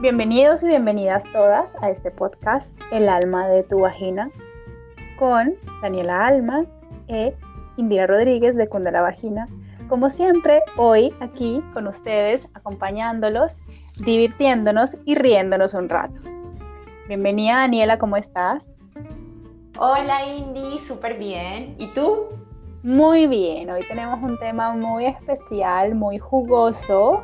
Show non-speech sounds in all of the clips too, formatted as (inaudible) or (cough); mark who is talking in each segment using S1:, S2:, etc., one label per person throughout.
S1: Bienvenidos y bienvenidas todas a este podcast El alma de tu vagina con Daniela Alma e Indira Rodríguez de Cunda la Vagina. Como siempre, hoy aquí con ustedes, acompañándolos, divirtiéndonos y riéndonos un rato. Bienvenida Daniela, ¿cómo estás?
S2: Hola Indy, súper bien. ¿Y tú?
S1: Muy bien, hoy tenemos un tema muy especial, muy jugoso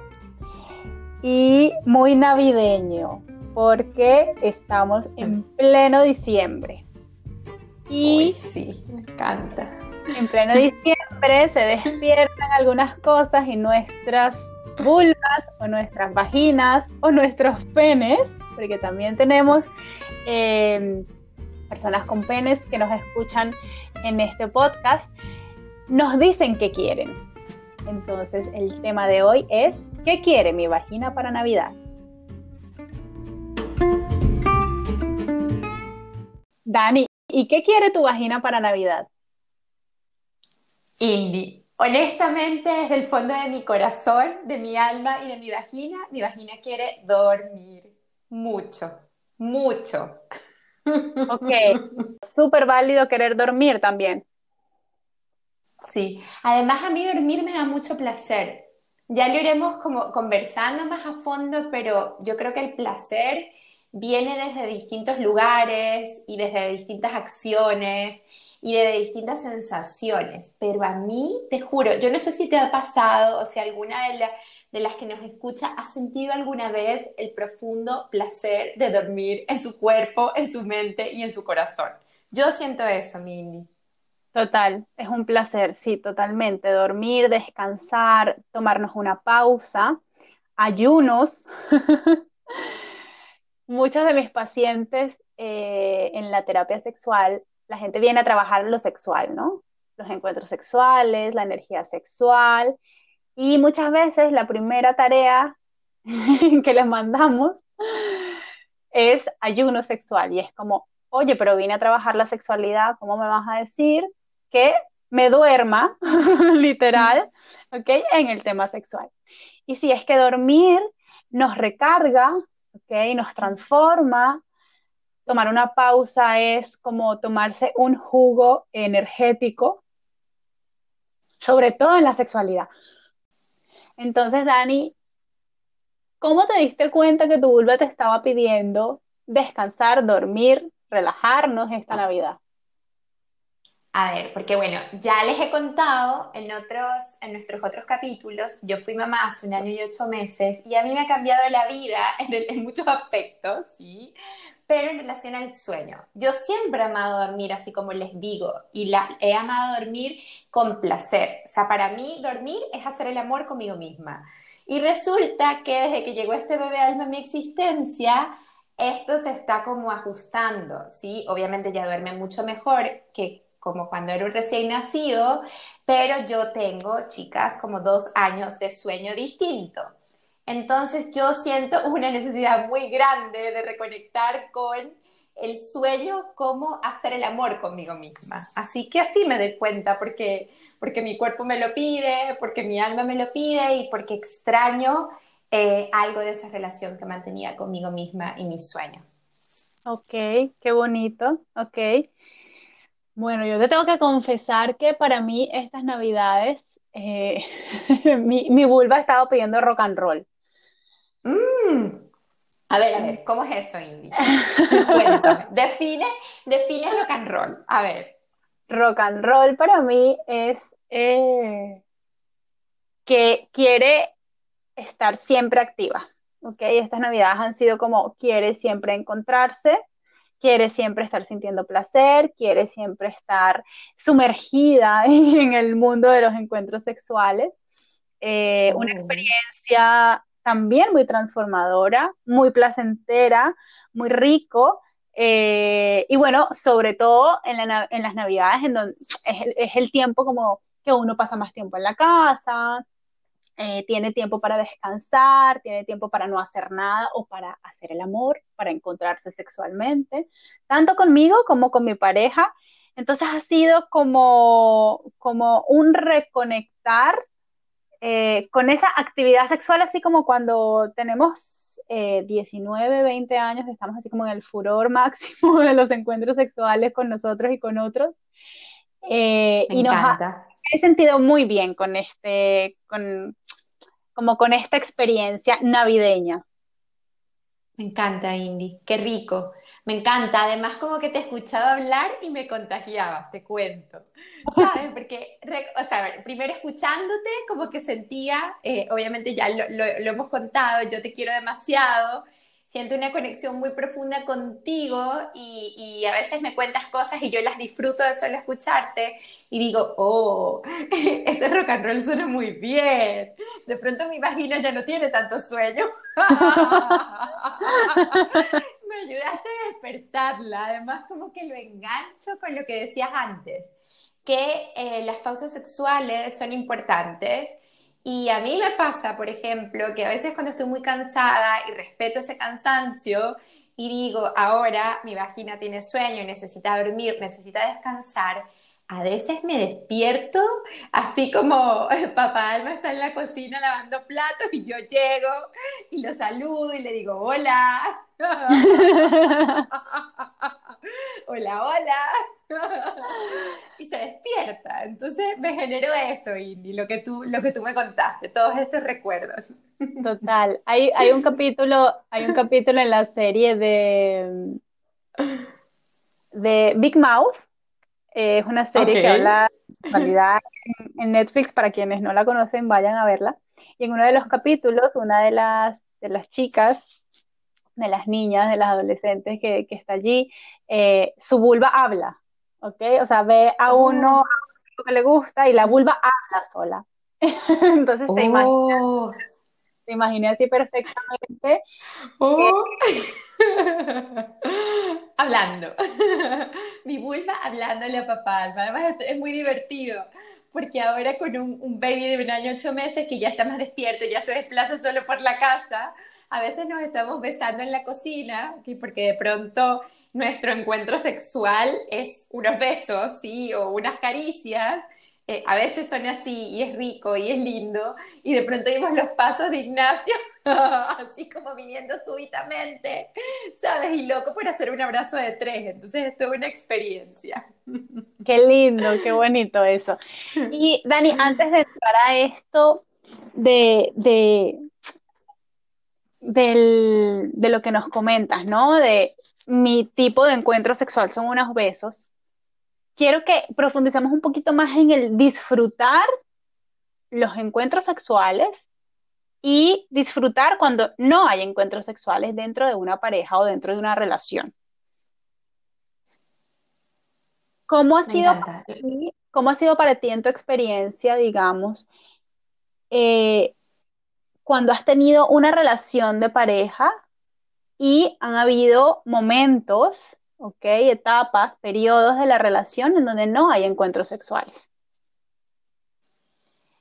S1: y muy navideño, porque estamos en pleno diciembre.
S2: Y sí, me encanta.
S1: En pleno diciembre se despiertan algunas cosas y nuestras vulvas o nuestras vaginas o nuestros penes, porque también tenemos eh, personas con penes que nos escuchan en este podcast, nos dicen que quieren. Entonces el tema de hoy es, ¿qué quiere mi vagina para Navidad? Dani, ¿y qué quiere tu vagina para Navidad?
S2: Indy, honestamente desde el fondo de mi corazón, de mi alma y de mi vagina, mi vagina quiere dormir mucho, mucho.
S1: Ok, súper válido querer dormir también.
S2: Sí, además a mí dormir me da mucho placer. Ya lo iremos como conversando más a fondo, pero yo creo que el placer viene desde distintos lugares y desde distintas acciones y de distintas sensaciones. Pero a mí, te juro, yo no sé si te ha pasado o si alguna de, de las que nos escucha ha sentido alguna vez el profundo placer de dormir en su cuerpo, en su mente y en su corazón. Yo siento eso, Mindy.
S1: Total, es un placer, sí, totalmente. Dormir, descansar, tomarnos una pausa, ayunos. (laughs) Muchos de mis pacientes eh, en la terapia sexual, la gente viene a trabajar lo sexual, ¿no? Los encuentros sexuales, la energía sexual. Y muchas veces la primera tarea (laughs) que les mandamos es ayuno sexual. Y es como, oye, pero vine a trabajar la sexualidad, ¿cómo me vas a decir que me duerma, (laughs) literal, ¿ok? En el tema sexual. Y si es que dormir nos recarga, ¿ok? Nos transforma. Tomar una pausa es como tomarse un jugo energético, sobre todo en la sexualidad. Entonces, Dani, ¿cómo te diste cuenta que tu vulva te estaba pidiendo descansar, dormir, relajarnos esta Navidad?
S2: A ver, porque bueno, ya les he contado en, otros, en nuestros otros capítulos, yo fui mamá hace un año y ocho meses y a mí me ha cambiado la vida (laughs) en, muchos aspectos, ¿sí? Pero en relación al sueño, yo siempre he amado dormir, así como les digo, y la, he amado dormir con placer. O sea, para mí dormir es hacer el amor conmigo misma. Y resulta que desde que llegó este bebé alma a mi existencia, esto se está como ajustando, ¿sí? Obviamente ya duerme mucho mejor que como cuando era un recién nacido, pero yo tengo, chicas, como dos años de sueño distinto. Entonces yo siento una necesidad muy grande de reconectar con el sueño, cómo hacer el amor conmigo misma. Así que así me doy cuenta, porque, porque mi cuerpo me lo pide, porque mi alma me lo pide y porque extraño eh, algo de esa relación que mantenía conmigo misma y mi sueño.
S1: Ok, qué bonito, ok. Bueno, yo te tengo que confesar que para mí estas navidades eh, (laughs) mi, mi, vulva ha estado pidiendo rock and roll.
S2: Mm. A ver, a ver, ¿cómo es eso, Indy? Cuéntame. (laughs) Define, define rock and roll. A ver.
S1: Rock and roll para mí es eh, que quiere estar siempre activa. ¿ok? Estas navidades han sido como quiere siempre encontrarse, quiere siempre estar sintiendo placer, quiere siempre estar sumergida (laughs) en el mundo de los encuentros sexuales. Eh, una oh. experiencia también muy transformadora, muy placentera, muy rico. Eh, y bueno, sobre todo en, las navidades, en donde es el tiempo como que uno pasa más tiempo en la casa, eh, tiene tiempo para descansar, tiene tiempo para no hacer nada o para hacer el amor, para encontrarse sexualmente, tanto conmigo como con mi pareja. Entonces ha sido como, como un reconectar eh, con esa actividad sexual, así como cuando tenemos 19, 20 años, estamos así como en el furor (laughs) máximo de los encuentros sexuales con nosotros y con otros.
S2: Me
S1: y nos
S2: encanta.
S1: He sentido muy bien con este, con, como con esta experiencia navideña.
S2: Me encanta, Indy. Qué rico. Me encanta. Además, como que te escuchaba hablar y me contagiabas, te cuento. (laughs) ¿Sabes? Porque, o sea, primero escuchándote, como que sentía, eh, obviamente ya lo, lo, lo hemos contado, yo te quiero demasiado siento una conexión muy profunda contigo y, y, a veces me cuentas cosas y yo las disfruto de solo escucharte y digo, oh, (laughs) ese rock and roll suena muy bien. De pronto mi vagina ya no tiene tanto sueño. (laughs) me ayudaste a despertarla. Además, como que lo engancho con lo que decías antes, que eh, las pausas sexuales son importantes y a mí me pasa, por ejemplo, que a veces cuando estoy muy cansada y respeto ese cansancio y digo, ahora mi vagina tiene sueño, necesita dormir, necesita descansar, a veces me despierto así como (laughs) papá Alma está en la cocina lavando platos y yo llego y lo saludo y le digo, hola. (laughs) hola, hola. (laughs) y se despierta. Entonces me generó eso, Indy, lo que tú, lo que tú me contaste, todos estos recuerdos.
S1: Total. Hay, hay un capítulo, hay un capítulo en la serie de, de Big Mouth. Eh, es una serie que habla de sexualidad en, en Netflix. Para quienes no la conocen, vayan a verla. Y en uno de los capítulos, una de las, de las chicas de las niñas, de las adolescentes que, que está allí, eh, su vulva habla, ¿ok? O sea, ve a oh. uno que le gusta y la vulva habla sola. (laughs) Entonces te imaginas, oh. Te imaginas así perfectamente.
S2: Oh. (laughs) Hablando. Mi vulva hablándole a papá. Además es muy divertido porque ahora con un, baby de un año ocho meses que ya está más despierto, ya se desplaza solo por la casa, a veces nos estamos besando en la cocina, porque de pronto nuestro encuentro sexual es unos besos, ¿sí? O unas caricias. Eh, a veces son así y es rico y es lindo. Y de pronto vimos los pasos de Ignacio, (laughs) así como viniendo súbitamente, ¿sabes? Y loco por hacer un abrazo de tres. Entonces es toda una experiencia.
S1: Qué lindo, qué bonito eso. Y Dani, antes de entrar a esto de, de de lo que nos comentas, ¿no? De mi tipo de encuentro sexual son unos besos. Quiero que profundicemos un poquito más en el disfrutar los encuentros sexuales y disfrutar cuando no hay encuentros sexuales dentro de una pareja o dentro de una relación. ¿Cómo ha, sido para ti, ¿cómo ha sido para ti en tu experiencia, digamos, eh, cuando has tenido una relación de pareja y han habido momentos, ¿ok? Etapas, periodos de la relación en donde no hay encuentros sexuales.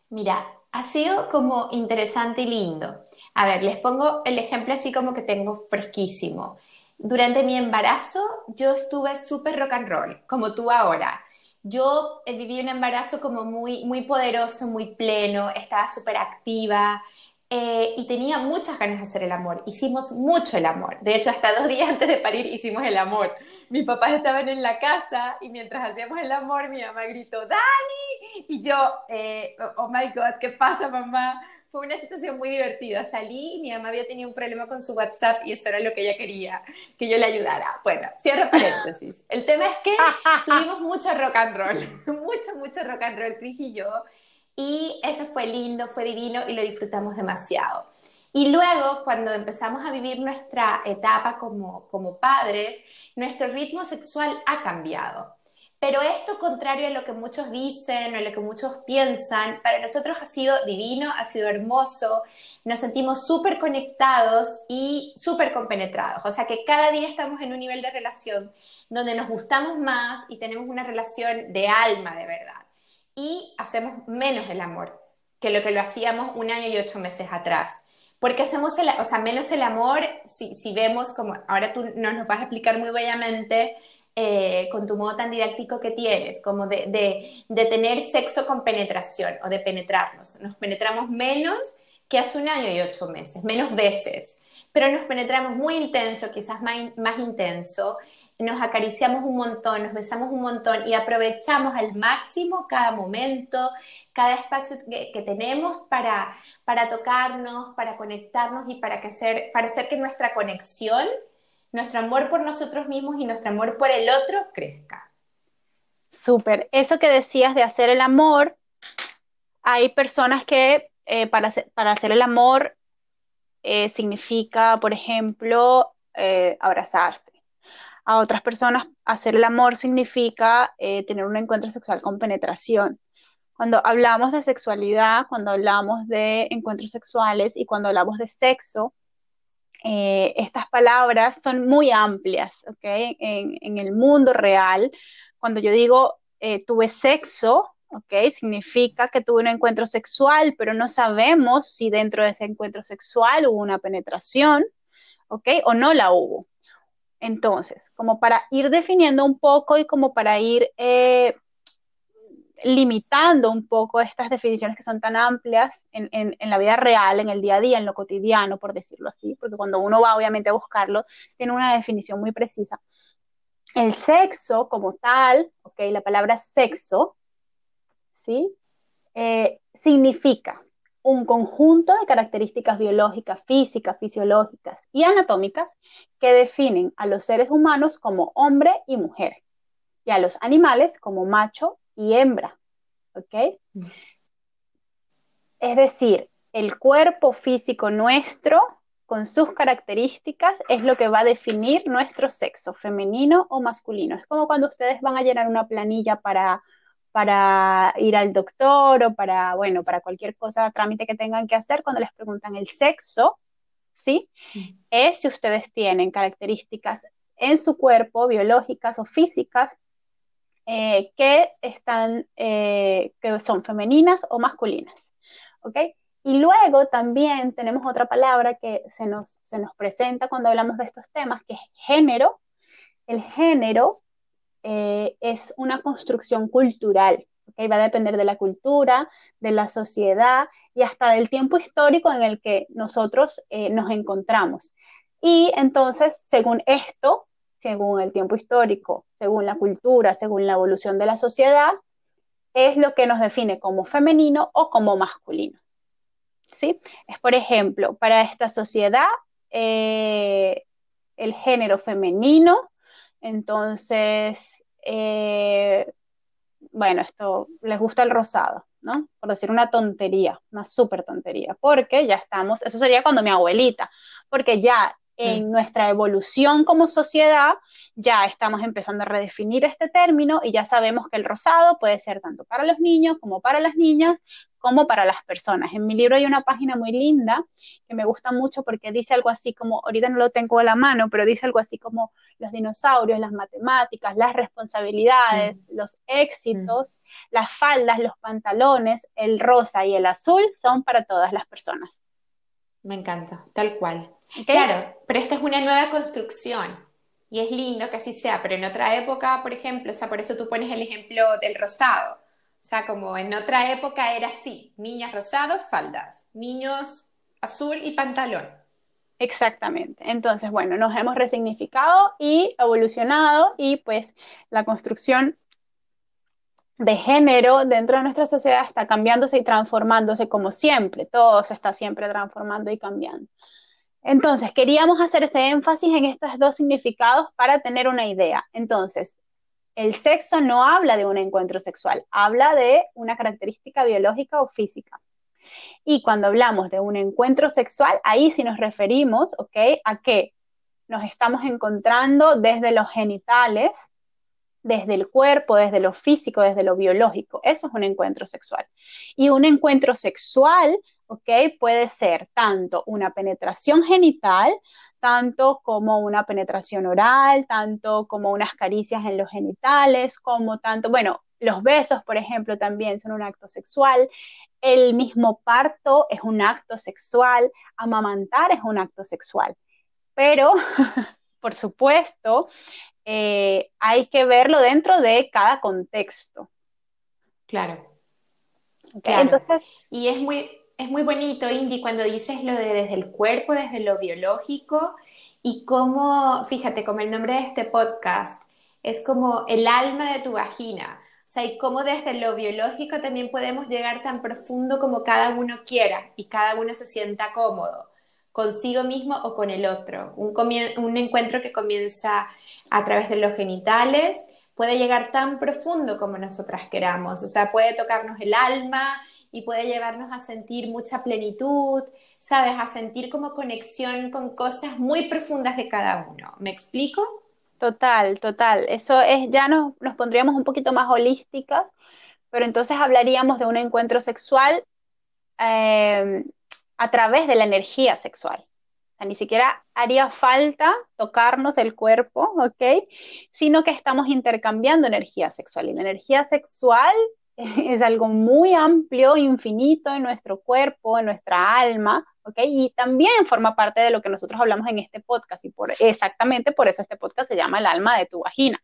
S2: Mira, ha sido como interesante y lindo. A ver, les pongo el ejemplo así como que tengo fresquísimo. Durante mi embarazo yo estuve súper rock and roll, como tú ahora. Yo viví un embarazo como muy, muy poderoso, muy pleno, estaba súper activa, eh, y tenía muchas ganas de hacer el amor. Hicimos mucho el amor. De hecho, hasta dos días (laughs) antes de parir hicimos el amor. Mis papás estaban en la casa y mientras hacíamos el amor, mi mamá gritó, Dani. Y yo, eh, oh my God, ¿qué pasa, mamá? Fue una situación muy divertida. Salí y mi mamá había tenido un problema con su WhatsApp y eso era lo que ella quería, que yo le ayudara. Bueno, cierro paréntesis. El tema es que (laughs) tuvimos mucho rock and roll, (laughs) mucho, mucho rock and roll, Cris y yo. Y eso fue lindo, fue divino y lo disfrutamos demasiado. Y luego, cuando empezamos a vivir nuestra etapa como, como padres, nuestro ritmo sexual ha cambiado. Pero esto, contrario a lo que muchos dicen o a lo que muchos piensan, para nosotros ha sido divino, ha sido hermoso, nos sentimos súper conectados y súper compenetrados. O sea que cada día estamos en un nivel de relación donde nos gustamos más y tenemos una relación de alma de verdad y hacemos menos el amor que lo que lo hacíamos un año y ocho meses atrás. Porque hacemos o sea, menos el amor si, si vemos como, ahora tú nos, nos vas a explicar muy bellamente eh, con tu modo tan didáctico que tienes, como de, de, tener sexo con penetración o de penetrarnos. Nos penetramos menos que hace un año y ocho meses, menos veces, pero nos penetramos muy intenso, quizás más, más intenso, nos acariciamos un montón, nos besamos un montón y aprovechamos al máximo cada momento, cada espacio que, tenemos para, para tocarnos, para conectarnos y para, que hacer, para hacer que nuestra conexión nuestro amor por nosotros mismos y nuestro amor por el otro crezca.
S1: Súper. Eso que decías de hacer el amor, hay personas que eh, para, hacer, el amor eh, significa, por ejemplo, eh, abrazarse. A otras personas, hacer el amor significa tener un encuentro sexual con penetración. Cuando hablamos de sexualidad, cuando hablamos de encuentros sexuales y cuando hablamos de sexo, eh, estas palabras son muy amplias, ¿ok? En, el mundo real, cuando yo digo eh, tuve sexo, ¿ok? Significa que tuve un encuentro sexual, pero no sabemos si dentro de ese encuentro sexual hubo una penetración, ¿ok? O no la hubo. Entonces, como para ir definiendo un poco y como para ir eh, limitando un poco estas definiciones que son tan amplias en, la vida real, en el día a día, en lo cotidiano, por decirlo así, porque cuando uno va obviamente a buscarlo, tiene una definición muy precisa. El sexo como tal, ok, la palabra sexo, ¿sí? Eh, significa un conjunto de características biológicas, físicas, fisiológicas y anatómicas que definen a los seres humanos como hombre y mujer y a los animales como macho y hembra. Es decir, el cuerpo físico nuestro, con sus características, es lo que va a definir nuestro sexo, femenino o masculino. Es como cuando ustedes van a llenar una planilla para, para ir al doctor o para, bueno, para cualquier cosa, trámite que tengan que hacer, cuando les preguntan el sexo, ¿sí? Es si ustedes tienen características en su cuerpo, biológicas o físicas, eh, que, están, eh, que son femeninas o masculinas. ¿Ok? Y luego también tenemos otra palabra que se nos, se nos presenta cuando hablamos de estos temas, que es género. El género eh, es una construcción cultural, ¿okay? va a depender de la cultura, de la sociedad y hasta del tiempo histórico en el que nosotros nos encontramos. Y entonces, según esto, según el tiempo histórico, según la cultura, según la evolución de la sociedad, es lo que nos define como femenino o como masculino. ¿Sí? Es, por ejemplo, para esta sociedad, eh, el género femenino, entonces, eh, bueno, esto les gusta el rosado, ¿no? Por decir una tontería, una súper tontería, porque ya estamos, eso sería cuando mi abuelita, porque ya en nuestra evolución como sociedad, ya estamos empezando a redefinir este término y ya sabemos que el rosado puede ser tanto para los niños como para las niñas, como para las personas. En mi libro hay una página muy linda que me gusta mucho porque dice algo así como, ahorita no lo tengo a la mano, pero dice algo así como los dinosaurios, las matemáticas, las responsabilidades, los éxitos, las faldas, los pantalones, el rosa y el azul son para todas las personas.
S2: Me encanta, tal cual. Claro, pero esta es una nueva construcción y es lindo que así sea, pero en otra época, por ejemplo, o sea, por eso tú pones el ejemplo del rosado. O sea, como en otra época era así, niñas rosados, faldas, niños azul y pantalón.
S1: Exactamente. Entonces, bueno, nos hemos resignificado y evolucionado y pues la construcción de género dentro de nuestra sociedad está cambiándose y transformándose como siempre. Todo se está siempre transformando y cambiando. Entonces, queríamos hacer ese énfasis en estos dos significados para tener una idea. Entonces, el sexo no habla de un encuentro sexual, habla de una característica biológica o física. Y cuando hablamos de un encuentro sexual, ahí sí nos referimos, ¿ok? A que nos estamos encontrando desde los genitales, desde el cuerpo, desde lo físico, desde lo biológico. Eso es un encuentro sexual. Y un encuentro sexual ¿ok? Puede ser tanto una penetración genital, tanto como una penetración oral, tanto como unas caricias en los genitales, como tanto, bueno, los besos, por ejemplo, también son un acto sexual. El mismo parto es un acto sexual, amamantar es un acto sexual. Pero, (laughs) por supuesto, eh, hay que verlo dentro de cada contexto.
S2: Claro. Entonces, y es muy, es muy bonito, Indy, cuando dices lo de desde el cuerpo, desde lo biológico, y cómo, fíjate, como el nombre de este podcast, es como el alma de tu vagina. O sea, y cómo desde lo biológico también podemos llegar tan profundo como cada uno quiera y cada uno se sienta cómodo, consigo mismo o con el otro. Un, encuentro que comienza a través de los genitales puede llegar tan profundo como nosotras queramos. O sea, puede tocarnos el alma y puede llevarnos a sentir mucha plenitud, ¿sabes? A sentir como conexión con cosas muy profundas de cada uno. ¿Me explico?
S1: Total, total. Eso es, ya nos, pondríamos un poquito más holísticas, pero entonces hablaríamos de un encuentro sexual em, a través de la energía sexual. O sea, ni siquiera haría falta tocarnos el cuerpo, ¿ok? Sino que estamos intercambiando energía sexual. Y la energía sexual (laughs) es algo muy amplio, infinito en nuestro cuerpo, en nuestra alma, y también forma parte de lo que nosotros hablamos en este podcast y por, exactamente por eso este podcast se llama El alma de tu vagina.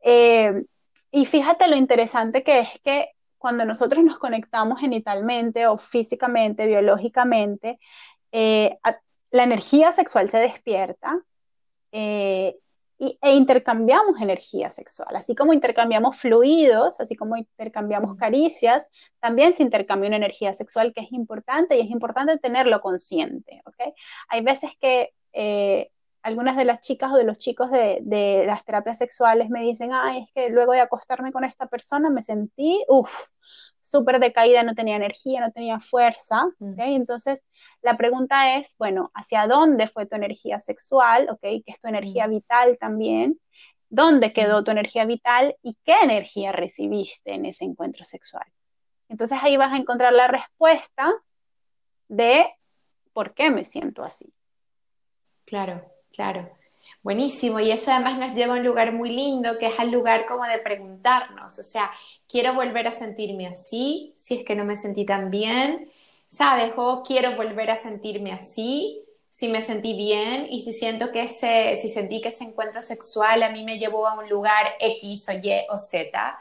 S1: Eh, y fíjate lo interesante que es que cuando nosotros nos conectamos genitalmente o físicamente, biológicamente, eh, la energía sexual se despierta eh, e intercambiamos energía sexual, así como intercambiamos fluidos, así como intercambiamos caricias, también se intercambia una energía sexual que es importante y es importante tenerlo consciente, ¿ok? Hay veces que eh, algunas de las chicas o de los chicos de, de, las terapias sexuales me dicen, ay, es que luego de acostarme con esta persona me sentí, uff, súper decaída, no tenía energía, no tenía fuerza, mm. Entonces, la pregunta es, bueno, ¿hacia dónde fue tu energía sexual, ¿ok? Que es tu energía mm. vital también. ¿Dónde quedó tu energía vital y qué energía recibiste en ese encuentro sexual? Entonces ahí vas a encontrar la respuesta de por qué me siento así.
S2: Claro, claro. Buenísimo, y eso además nos lleva a un lugar muy lindo, que es al lugar como de preguntarnos, o sea, quiero volver a sentirme así, si es que no me sentí tan bien, ¿sabes? O quiero volver a sentirme así, si me sentí bien y si siento que ese, si sentí que ese encuentro sexual a mí me llevó a un lugar X o Y o Z.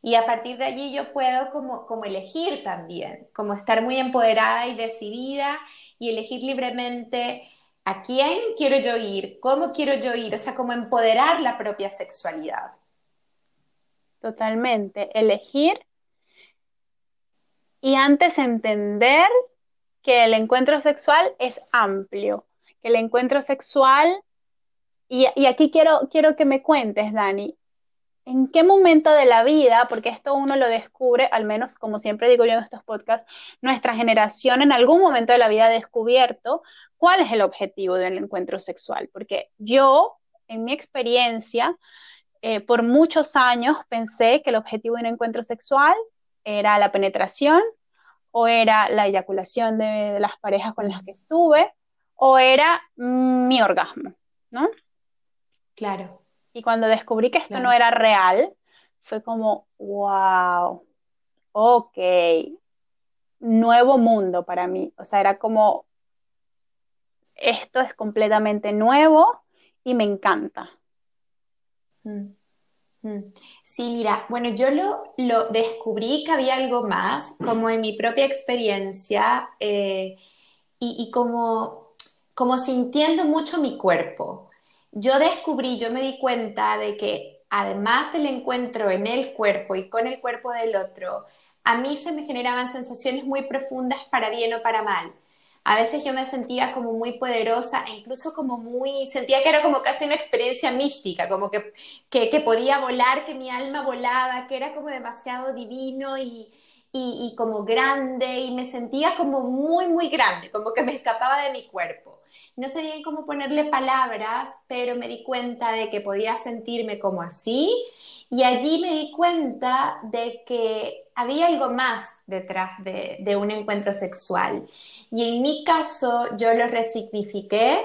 S2: Y a partir de allí yo puedo como, como elegir también, como estar muy empoderada y decidida y elegir libremente a quién quiero yo ir, cómo quiero yo ir, o sea, como empoderar la propia sexualidad.
S1: Totalmente. Elegir y antes entender que el encuentro sexual es amplio, que el encuentro sexual, y, aquí quiero, quiero que me cuentes, Dani, ¿en qué momento de la vida, porque esto uno lo descubre, al menos como siempre digo yo en estos podcasts, nuestra generación en algún momento de la vida ha descubierto cuál es el objetivo del encuentro sexual? Porque yo, en mi experiencia, eh, por muchos años pensé que el objetivo de un encuentro sexual era la penetración o era la eyaculación de, las parejas con las que estuve o era mi orgasmo, ¿no?
S2: Claro.
S1: Y cuando descubrí que esto no era real, fue como, wow, ok, nuevo mundo para mí. O sea, era como, esto es completamente nuevo y me encanta.
S2: Mm. Mm. Sí, mira, bueno, yo lo, descubrí que había algo más, como en mi propia experiencia eh, y, como, como sintiendo mucho mi cuerpo. Yo descubrí, yo me di cuenta de que además del encuentro en el cuerpo y con el cuerpo del otro, a mí se me generaban sensaciones muy profundas para bien o para mal a veces yo me sentía como muy poderosa e incluso como muy, sentía que era como casi una experiencia mística, como que, que, podía volar, que mi alma volaba, que era como demasiado divino y, y, como grande y me sentía como muy, muy grande, como que me escapaba de mi cuerpo. No sé bien cómo ponerle palabras, pero me di cuenta de que podía sentirme como así y allí me di cuenta de que había algo más detrás de, de un encuentro sexual y en mi caso, yo lo resignifiqué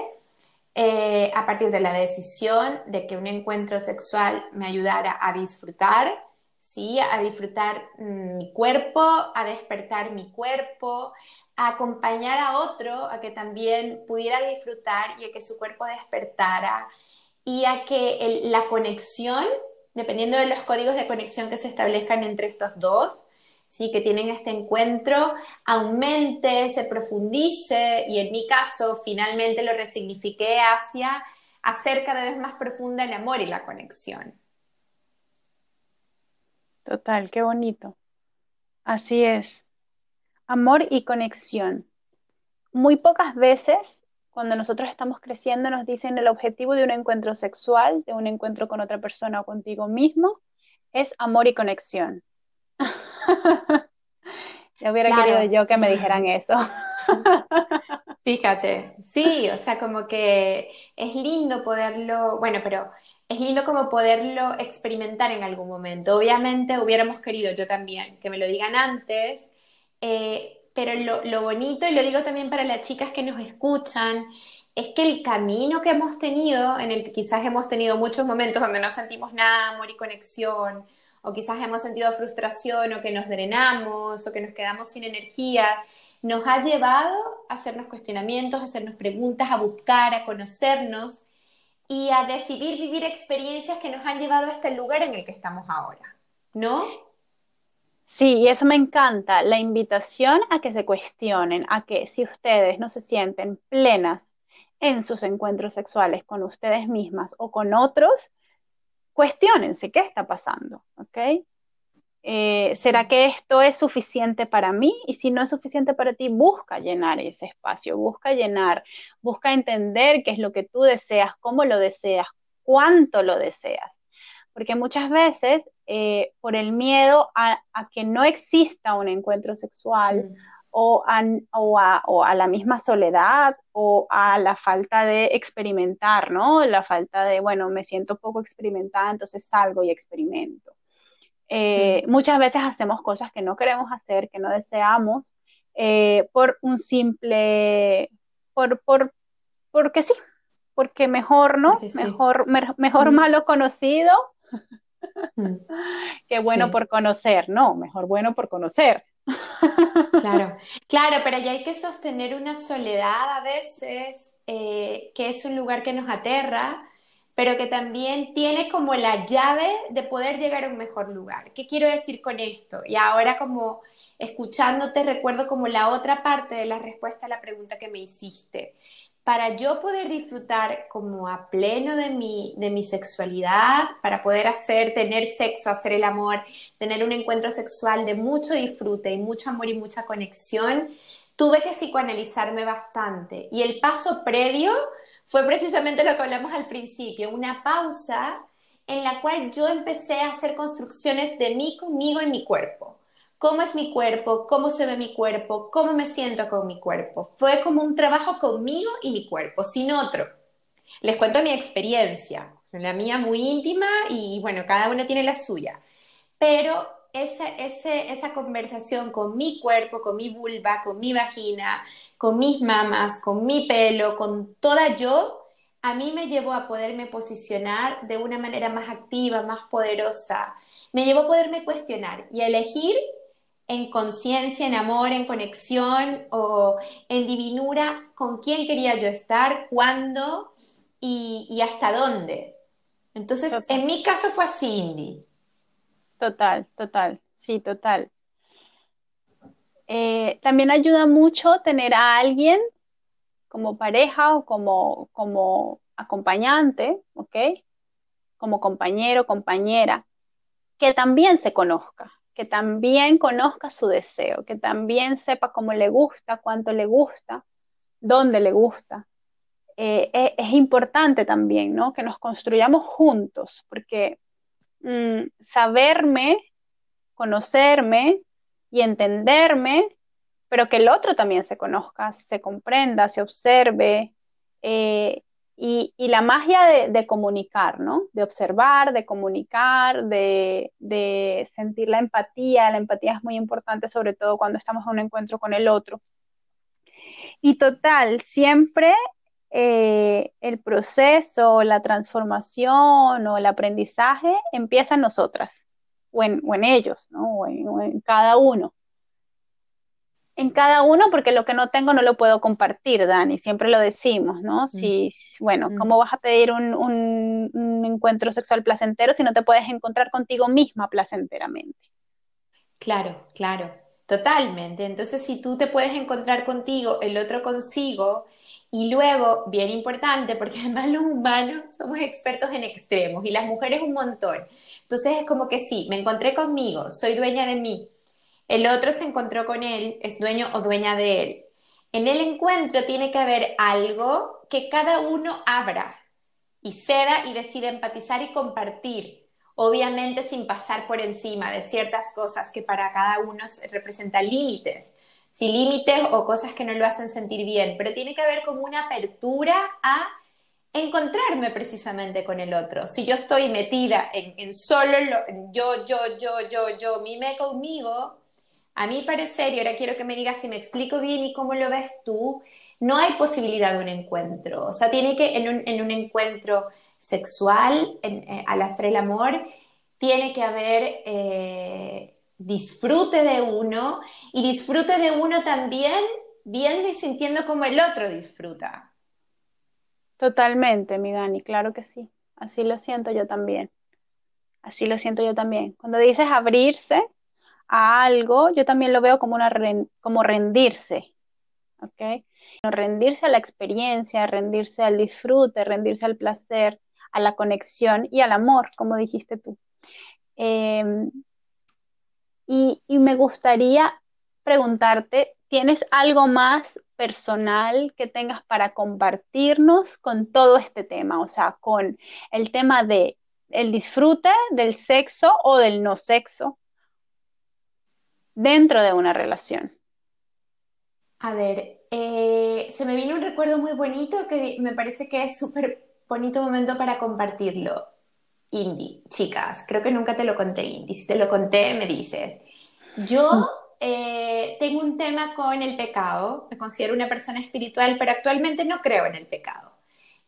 S2: eh, a partir de la decisión de que un encuentro sexual me ayudara a disfrutar, ¿sí? a disfrutar mm, mi cuerpo, a despertar mi cuerpo, a acompañar a otro a que también pudiera disfrutar y a que su cuerpo despertara. y a que la conexión, dependiendo de los códigos de conexión que se establezcan entre estos dos, ¿sí? que tienen este encuentro, aumente, se profundice y en mi caso finalmente lo resignifiqué hacia hacer cada vez más profunda el amor y la conexión.
S1: Total, qué bonito. Así es. Amor y conexión. Muy pocas veces cuando nosotros estamos creciendo nos dicen el objetivo de un encuentro sexual, de un encuentro con otra persona o contigo mismo, es amor y conexión. (laughs) ya hubiera querido yo que me dijeran (laughs) eso.
S2: Fíjate, sí, o sea, como que es lindo poderlo, bueno, pero es lindo como poderlo experimentar en algún momento. Obviamente hubiéramos querido, yo también, que me lo digan antes, eh, pero lo, lo, bonito, y lo digo también para las chicas que nos escuchan, es que el camino que hemos tenido, en el que quizás hemos tenido muchos momentos donde no sentimos nada, amor y conexión, o quizás hemos sentido frustración, o que nos drenamos, o que nos quedamos sin energía, nos ha llevado a hacernos cuestionamientos, a hacernos preguntas, a buscar, a conocernos y a decidir vivir experiencias que nos han llevado a este lugar en el que estamos ahora, ¿no?
S1: Sí, y eso me encanta, la invitación a que se cuestionen, a que si ustedes no se sienten plenas en sus encuentros sexuales con ustedes mismas o con otros, cuestionense qué está pasando, ¿ok? Eh, ¿Será que esto es suficiente para mí? Y si no es suficiente para ti, busca llenar ese espacio, busca llenar, busca entender qué es lo que tú deseas, cómo lo deseas, cuánto lo deseas. Porque muchas veces, eh, por el miedo a, que no exista un encuentro sexual mm. O, o, a, la misma soledad o a la falta de experimentar, ¿no? La falta de, bueno, me siento poco experimentada, entonces salgo y experimento. Eh, muchas veces hacemos cosas que no queremos hacer, que no deseamos, eh, por un simple, por, por, porque sí, porque mejor, ¿no? Mejor, mejor malo conocido (laughs) que bueno por conocer, no, mejor bueno por conocer.
S2: Claro, claro, pero ya hay que sostener una soledad a veces, eh, que es un lugar que nos aterra, pero que también tiene como la llave de poder llegar a un mejor lugar. ¿Qué quiero decir con esto? Y ahora como escuchándote recuerdo como la otra parte de la respuesta a la pregunta que me hiciste. Para yo poder disfrutar como a pleno de mi, de mi sexualidad, para poder hacer, tener sexo, hacer el amor, tener un encuentro sexual de mucho disfrute y mucho amor y mucha conexión, tuve que psicoanalizarme bastante. Y el paso previo fue precisamente lo que hablamos al principio, una pausa en la cual yo empecé a hacer construcciones de mí conmigo y mi cuerpo. ¿Cómo es mi cuerpo? ¿Cómo se ve mi cuerpo? ¿Cómo me siento con mi cuerpo? Fue como un trabajo conmigo y mi cuerpo, sin otro. Les cuento mi experiencia, la mía muy íntima y bueno, cada una tiene la suya. Pero esa, esa conversación con mi cuerpo, con mi vulva, con mi vagina, con mis mamas, con mi pelo, con toda yo, a mí me llevó a poderme posicionar de una manera más activa, más poderosa. Me llevó a poderme cuestionar y elegir en conciencia, en amor, en conexión o en divinura con quién quería yo estar, cuándo y, hasta dónde. Entonces, en mi caso fue así, Indy.
S1: Total, total, sí, total. Eh, también ayuda mucho tener a alguien como pareja o como, como acompañante, ¿ok? Como compañero, compañera, que también se conozca, que también conozca su deseo, que también sepa cómo le gusta, cuánto le gusta, dónde le gusta. Eh, e, es, importante también, ¿no? Que nos construyamos juntos, porque mm, saberme, conocerme, y entenderme, pero que el otro también se conozca, se comprenda, se observe. Eh, y, la magia de, comunicar, ¿no? De observar, de comunicar, de, sentir la empatía. La empatía es muy importante, sobre todo cuando estamos en un encuentro con el otro. Y total, siempre eh, el proceso, la transformación o el aprendizaje empieza en nosotras o en, ellos, ¿no? O en, cada uno. En cada uno, porque lo que no tengo no lo puedo compartir, Dani, siempre lo decimos, ¿no? Mm. Si, bueno, mm. ¿cómo vas a pedir un, un, encuentro sexual placentero si no te puedes encontrar contigo misma placenteramente?
S2: Claro, claro, totalmente. Entonces, si tú te puedes encontrar contigo, el otro consigo, y luego, bien importante, porque además los humanos somos expertos en extremos y las mujeres un montón. Entonces es como que sí, me encontré conmigo, soy dueña de mí, el otro se encontró con él, es dueño o dueña de él. En el encuentro tiene que haber algo que cada uno abra y ceda y decida empatizar y compartir, obviamente sin pasar por encima de ciertas cosas que para cada uno representan límites, si límites o cosas que no lo hacen sentir bien, pero tiene que haber como una apertura a encontrarme precisamente con el otro. Si yo estoy metida en, solo yo, yo, yo, yo, yo, mime conmigo, a mi parecer, y ahora quiero que me digas si me explico bien y cómo lo ves tú, no hay posibilidad de un encuentro. O sea, tiene que, en un, en un encuentro sexual, eh, al hacer el amor, tiene que haber eh, disfrute de uno y disfrute de uno también viendo y sintiendo como el otro disfruta.
S1: Totalmente, mi Dani, claro que sí. Así lo siento yo también. Así lo siento yo también. Cuando dices abrirse, a algo, yo también lo veo como, una como rendirse, ¿ok? Rendirse a la experiencia, rendirse al disfrute, rendirse al placer, a la conexión y al amor, como dijiste tú. Em, y, y me gustaría preguntarte, ¿tienes algo más personal que tengas para compartirnos con todo este tema? O sea, con el tema de el disfrute del sexo o del no sexo, dentro de una relación?
S2: A ver, eh, se me viene un recuerdo muy bonito que me parece que es súper bonito momento para compartirlo. Indy, chicas, creo que nunca te lo conté, Indy. Si te lo conté, me dices. Yo eh, tengo un tema con el pecado, me considero una persona espiritual, pero actualmente no creo en el pecado.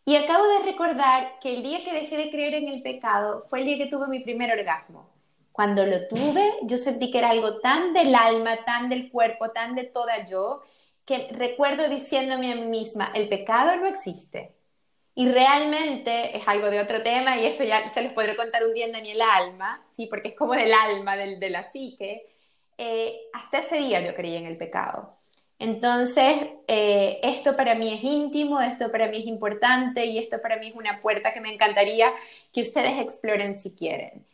S2: Y acabo de recordar que el día que dejé de creer en el pecado fue el día que tuve mi primer orgasmo. Cuando lo tuve, yo sentí que era algo tan del alma, tan del cuerpo, tan de toda yo, que recuerdo diciéndome a mí misma, el pecado no existe. Y realmente es algo de otro tema, y esto ya se les podré contar un día en Daniel Alma, ¿sí? porque es como del alma, del, de la psique. Eh, hasta ese día yo creí en el pecado. Entonces, eh, esto para mí es íntimo, esto para mí es importante y esto para mí es una puerta que me encantaría que ustedes exploren si quieren.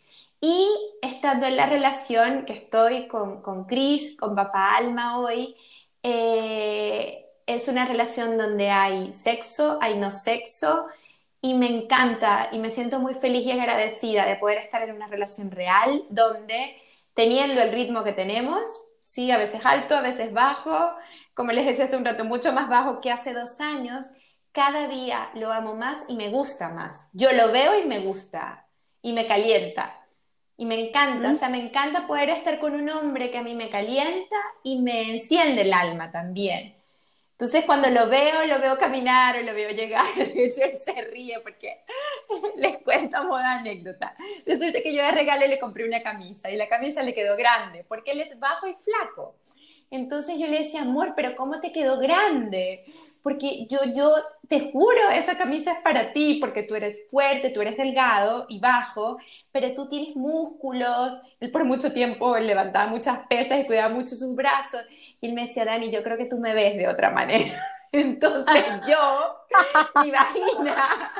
S2: Y estando en la relación que estoy con, con Chris, con Papá Alma hoy, eh, es una relación donde hay sexo, hay no sexo, y me encanta y me siento muy feliz y agradecida de poder estar en una relación real donde teniendo el ritmo que tenemos, sí, a veces alto, a veces bajo, como les decía hace un rato, mucho más bajo que hace dos años, cada día lo amo más y me gusta más. Yo lo veo y me gusta y me calienta. Y me encanta, o sea, me encanta poder estar con un hombre que a mí me calienta y me enciende el alma también. Entonces cuando lo veo, lo veo caminar o lo veo llegar, (laughs) él se ríe porque (laughs) les cuento moda anécdota. Resulta que yo de regalo le compré una camisa y la camisa le quedó grande porque él es bajo y flaco. Entonces yo le decía, amor, pero ¿cómo te quedó grande? Porque yo, yo te juro, esa camisa es para ti, porque tú eres fuerte, tú eres delgado y bajo, pero tú tienes músculos. Él por mucho tiempo levantaba muchas pesas y cuidaba mucho sus brazos. Y él me decía, Dani, yo creo que tú me ves de otra manera. (laughs) Entonces (laughs) yo, mi vagina,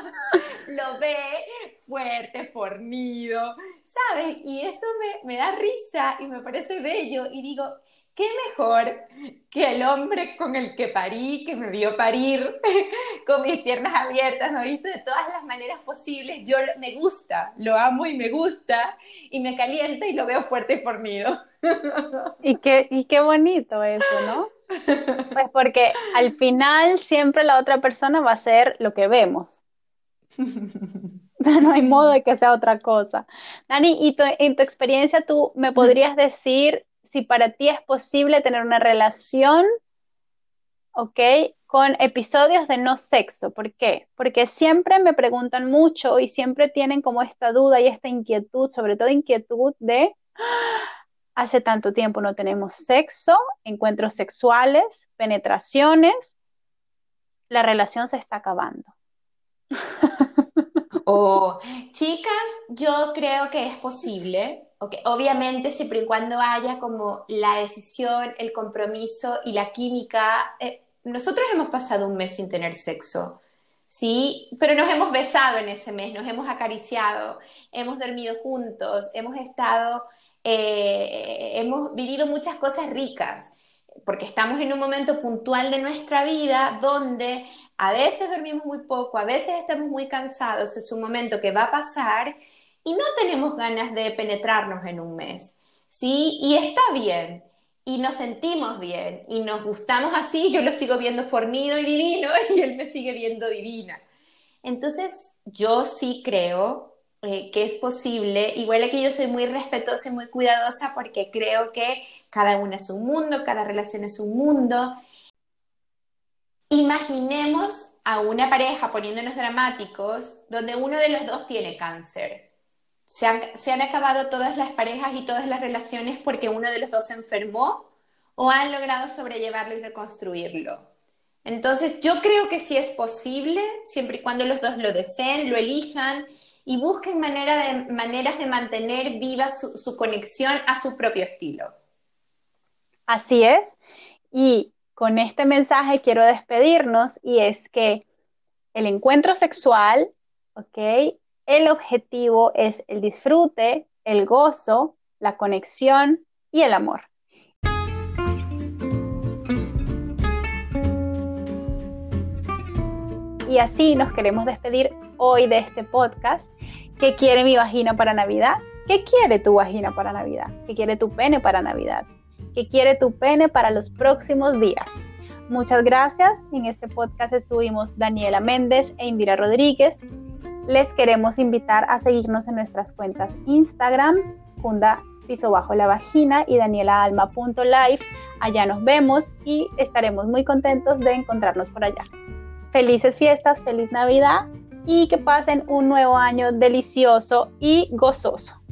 S2: lo ve fuerte, fornido, ¿sabes? Y eso me, me da risa y me parece bello. Y digo, ¿Qué mejor que el hombre con el que parí, que me vio parir, (laughs) con mis piernas abiertas, me ha visto de todas las maneras posibles? Yo me gusta, lo amo y me gusta, y me calienta y lo veo fuerte y fornido.
S1: Y qué, y qué bonito eso, ¿no? Pues porque al final siempre la otra persona va a ser lo que vemos. (laughs) No hay modo de que sea otra cosa. Dani, y en tu experiencia tú me podrías decir si para ti es posible tener una relación, ¿ok? Con episodios de no sexo. ¿Por qué? Porque siempre me preguntan mucho y siempre tienen como esta duda y esta inquietud, sobre todo inquietud de, hace tanto tiempo no tenemos sexo, encuentros sexuales, penetraciones, la relación se está acabando. (laughs)
S2: O, chicas, yo creo que es posible, obviamente siempre y cuando haya como la decisión, el compromiso y la química. Eh, nosotros hemos pasado un mes sin tener sexo, ¿sí? Pero nos hemos besado en ese mes, nos hemos acariciado, hemos dormido juntos, hemos estado, eh, hemos vivido muchas cosas ricas, porque estamos en un momento puntual de nuestra vida donde a veces dormimos muy poco, a veces estamos muy cansados, es un momento que va a pasar y no tenemos ganas de penetrarnos en un mes, ¿sí? Y está bien, y nos sentimos bien, y nos gustamos así, yo lo sigo viendo fornido y divino, (laughs) y él me sigue viendo divina. Entonces, yo sí creo eh, que es posible, igual que yo soy muy respetuosa y muy cuidadosa porque creo que cada uno es un mundo, cada relación es un mundo. Imaginemos a una pareja poniéndonos dramáticos donde uno de los dos tiene cáncer. Se han, acabado todas las parejas y todas las relaciones porque uno de los dos se enfermó o han logrado sobrellevarlo y reconstruirlo. Entonces, yo creo que sí es posible, siempre y cuando los dos lo deseen, lo elijan y busquen maneras de mantener viva su, conexión a su propio estilo.
S1: Así es. Y con este mensaje quiero despedirnos y es que el encuentro sexual, ¿ok? El objetivo es el disfrute, el gozo, la conexión y el amor. Y así nos queremos despedir hoy de este podcast. ¿Qué quiere mi vagina para Navidad? ¿Qué quiere tu vagina para Navidad? ¿Qué quiere tu pene para Navidad? ¿Qué quiere tu pene para los próximos días? Muchas gracias. En este podcast estuvimos Daniela Méndez e Indira Rodríguez les queremos invitar a seguirnos en nuestras cuentas Instagram, Funda Piso Bajo la Vagina y danielaalma.life. Allá nos vemos y estaremos muy contentos de encontrarnos por allá. Felices fiestas, feliz Navidad y que pasen un nuevo año delicioso y gozoso.